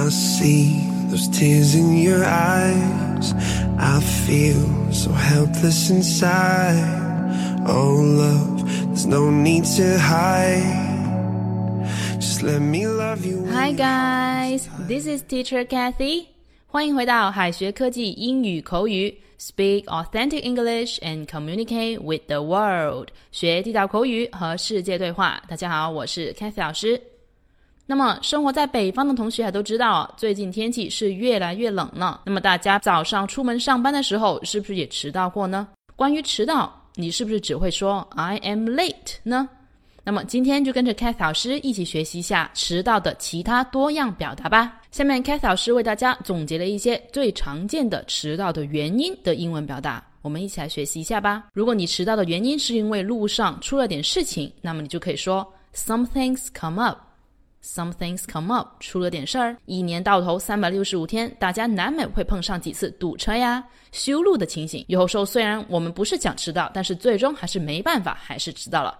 I see those tears in your eyes. I feel so helpless inside. Oh, love, there's no need to hide. Just let me love you. Hi guys, this is Teacher Kathy. 欢迎回到海学科技英语口语，Speak authentic English and communicate with the world。学地道口语和世界对话。大家好，我是 Kathy 老师。 那么，生活在北方的同学还都知道啊，最近天气是越来越冷了。那么，大家早上出门上班的时候，是不是也迟到过呢？关于迟到，你是不是只会说 I am late 呢？那么，今天就跟着 kath 老师一起学习一下迟到的其他多样表达吧。下面 kath 老师为大家总结了一些最常见的迟到的原因的英文表达，我们一起来学习一下吧。如果你迟到的原因是因为路上出了点事情，那么你就可以说 Something's come up。Some things come up，出了点事儿。一年到头三百六十五天，大家难免会碰上几次堵车呀、修路的情形。有时候虽然我们不是讲迟到，但是最终还是没办法，还是迟到了。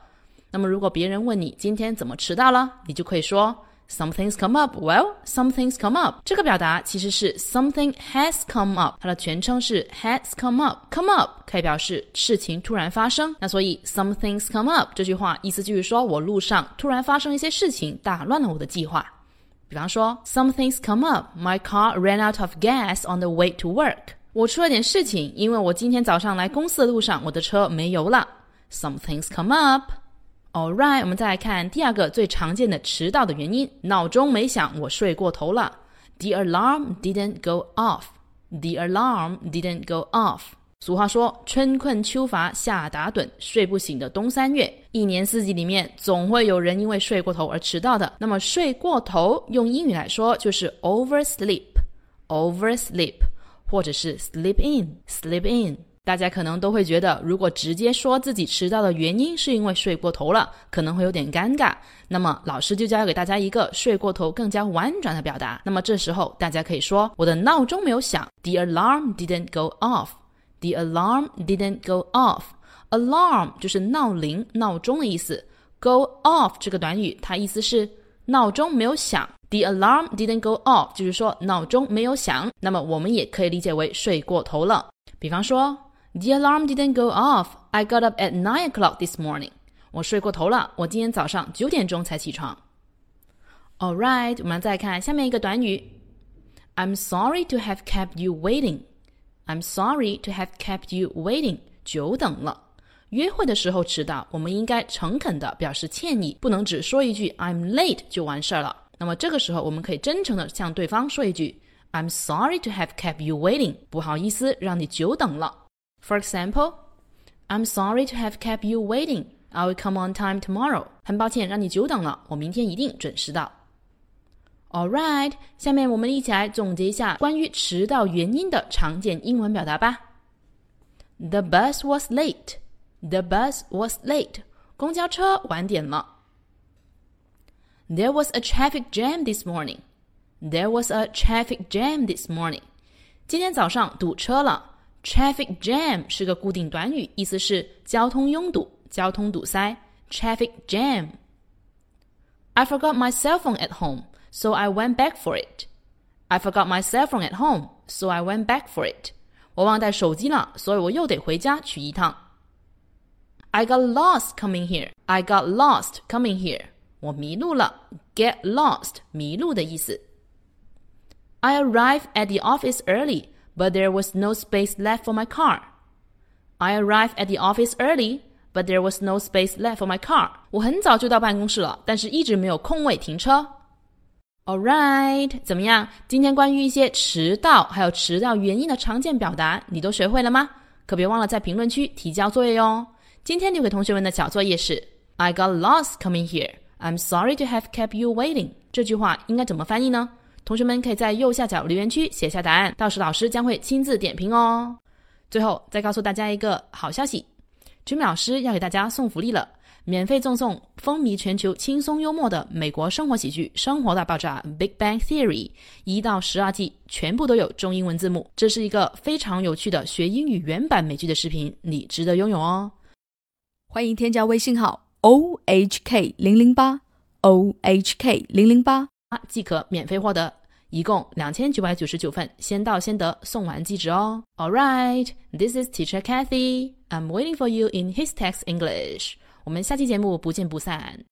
那么如果别人问你今天怎么迟到了，你就可以说。Something's come up. Well, something's come up. 这个表达其实是 something has come up，它的全称是 has come up. Come up 可以表示事情突然发生。那所以 something's come up 这句话意思就是说我路上突然发生一些事情，打乱了我的计划。比方说，Something's come up. My car ran out of gas on the way to work. 我出了点事情，因为我今天早上来公司的路上，我的车没油了。Something's come up. All right，我们再来看第二个最常见的迟到的原因：闹钟没响，我睡过头了。The alarm didn't go off. The alarm didn't go off. 俗话说：“春困秋乏夏打盹，睡不醒的冬三月。”一年四季里面，总会有人因为睡过头而迟到的。那么，睡过头用英语来说就是 oversleep，oversleep，或者是 sleep in，sleep in。大家可能都会觉得，如果直接说自己迟到的原因是因为睡过头了，可能会有点尴尬。那么老师就教给大家一个睡过头更加婉转的表达。那么这时候大家可以说：“我的闹钟没有响，The alarm didn't go off. The alarm didn't go off. Alarm 就是闹铃、闹钟的意思。Go off 这个短语，它意思是闹钟没有响。The alarm didn't go off 就是说闹钟没有响。那么我们也可以理解为睡过头了。比方说。The alarm didn't go off. I got up at nine o'clock this morning. 我睡过头了，我今天早上九点钟才起床。All right，我们再看下面一个短语。I'm sorry to have kept you waiting. I'm sorry to have kept you waiting. 久等了。约会的时候迟到，我们应该诚恳的表示歉意，不能只说一句 "I'm late" 就完事儿了。那么这个时候，我们可以真诚的向对方说一句 "I'm sorry to have kept you waiting." 不好意思，让你久等了。For example, I'm sorry to have kept you waiting. I will come on time tomorrow. 很抱歉让你久等了，我明天一定准时到。All right，下面我们一起来总结一下关于迟到原因的常见英文表达吧。The bus was late. The bus was late. 公交车晚点了。There was a traffic jam this morning. There was a traffic jam this morning. 今天早上堵车了。 Traffic jam 是个固定短语，意思是交通拥堵、交通堵塞。Traffic jam. I forgot my cell phone at home, so I went back for it. I forgot my cell phone at home, so I went back for it. 我忘带手机了，所以我又得回家取一趟。I got lost coming here. I got lost coming here. 我迷路了。Get lost 迷路的意思。I arrived at the office early but there was no space left for my car. I arrived at the office early, but there was no space left for my car. 我很早就到办公室了，但是一直没有空位停车。All right，怎么样？今天关于一些迟到还有迟到原因的常见表达，你都学会了吗？可别忘了在评论区提交作业哟。今天留给同学们的小作业是：I got lost coming here. I'm sorry to have kept you waiting. 这句话应该怎么翻译呢？ 同学们可以在右下角留言区写下答案，到时老师将会亲自点评哦。最后再告诉大家一个好消息，Jimmy 老师要给大家送福利了，免费赠送风靡全球、轻松幽默的美国生活喜剧《生活大爆炸》（Big Bang Theory） 一到十二季，全部都有中英文字幕。这是一个非常有趣的学英语原版美剧的视频，你值得拥有哦。欢迎添加微信号 o h k 零零八 o h k 零零八。即可免费获得。一共两千九百九十九份，先到先得，送完即止哦。All right, this is Teacher Kathy. I'm waiting for you in His Text English. 我们下期节目不见不散。